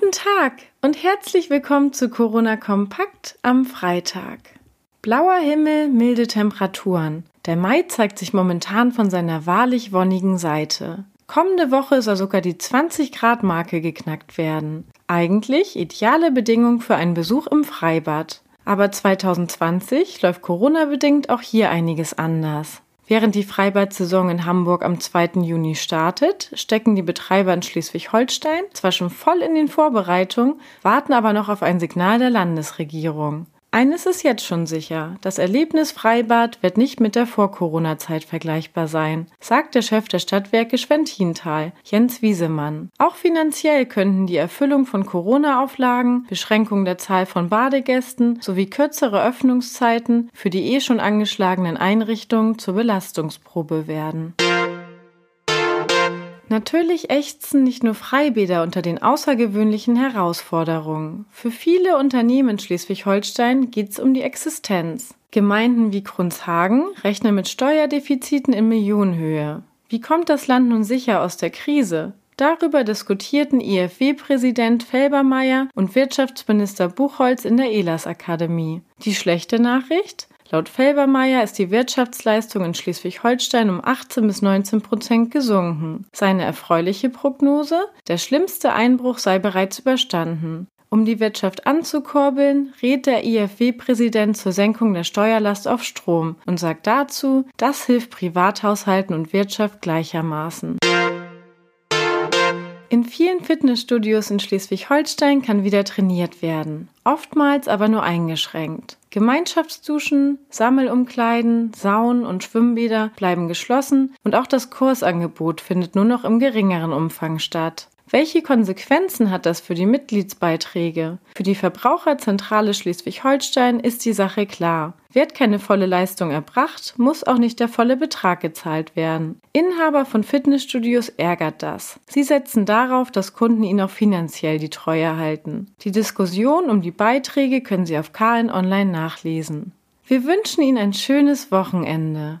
Guten Tag und herzlich willkommen zu Corona Kompakt am Freitag. Blauer Himmel, milde Temperaturen. Der Mai zeigt sich momentan von seiner wahrlich wonnigen Seite. Kommende Woche soll sogar die 20 Grad Marke geknackt werden. Eigentlich ideale Bedingungen für einen Besuch im Freibad. Aber 2020 läuft Corona-bedingt auch hier einiges anders. Während die Freibad-Saison in Hamburg am 2. Juni startet, stecken die Betreiber in Schleswig-Holstein zwar schon voll in den Vorbereitungen, warten aber noch auf ein Signal der Landesregierung. Eines ist jetzt schon sicher, das Erlebnis Freibad wird nicht mit der Vor-Corona-Zeit vergleichbar sein, sagt der Chef der Stadtwerke Schwentintal, Jens Wiesemann. Auch finanziell könnten die Erfüllung von Corona-Auflagen, Beschränkung der Zahl von Badegästen sowie kürzere Öffnungszeiten für die eh schon angeschlagenen Einrichtungen zur Belastungsprobe werden. Natürlich ächzen nicht nur Freibäder unter den außergewöhnlichen Herausforderungen. Für viele Unternehmen in Schleswig-Holstein geht es um die Existenz. Gemeinden wie Grunzhagen rechnen mit Steuerdefiziten in Millionenhöhe. Wie kommt das Land nun sicher aus der Krise? Darüber diskutierten IFW-Präsident Felbermeier und Wirtschaftsminister Buchholz in der ELAS-Akademie. Die schlechte Nachricht? Laut Felbermeier ist die Wirtschaftsleistung in Schleswig-Holstein um 18 bis 19 Prozent gesunken. Seine erfreuliche Prognose? Der schlimmste Einbruch sei bereits überstanden. Um die Wirtschaft anzukurbeln, rät der IFW-Präsident zur Senkung der Steuerlast auf Strom und sagt dazu, das hilft Privathaushalten und Wirtschaft gleichermaßen. In vielen Fitnessstudios in Schleswig-Holstein kann wieder trainiert werden, oftmals aber nur eingeschränkt. Gemeinschaftsduschen, Sammelumkleiden, Saunen und Schwimmbäder bleiben geschlossen und auch das Kursangebot findet nur noch im geringeren Umfang statt. Welche Konsequenzen hat das für die Mitgliedsbeiträge? Für die Verbraucherzentrale Schleswig-Holstein ist die Sache klar. Wird keine volle Leistung erbracht, muss auch nicht der volle Betrag gezahlt werden. Inhaber von Fitnessstudios ärgert das. Sie setzen darauf, dass Kunden ihnen auch finanziell die Treue halten. Die Diskussion um die Beiträge können Sie auf KN Online nachlesen. Wir wünschen Ihnen ein schönes Wochenende.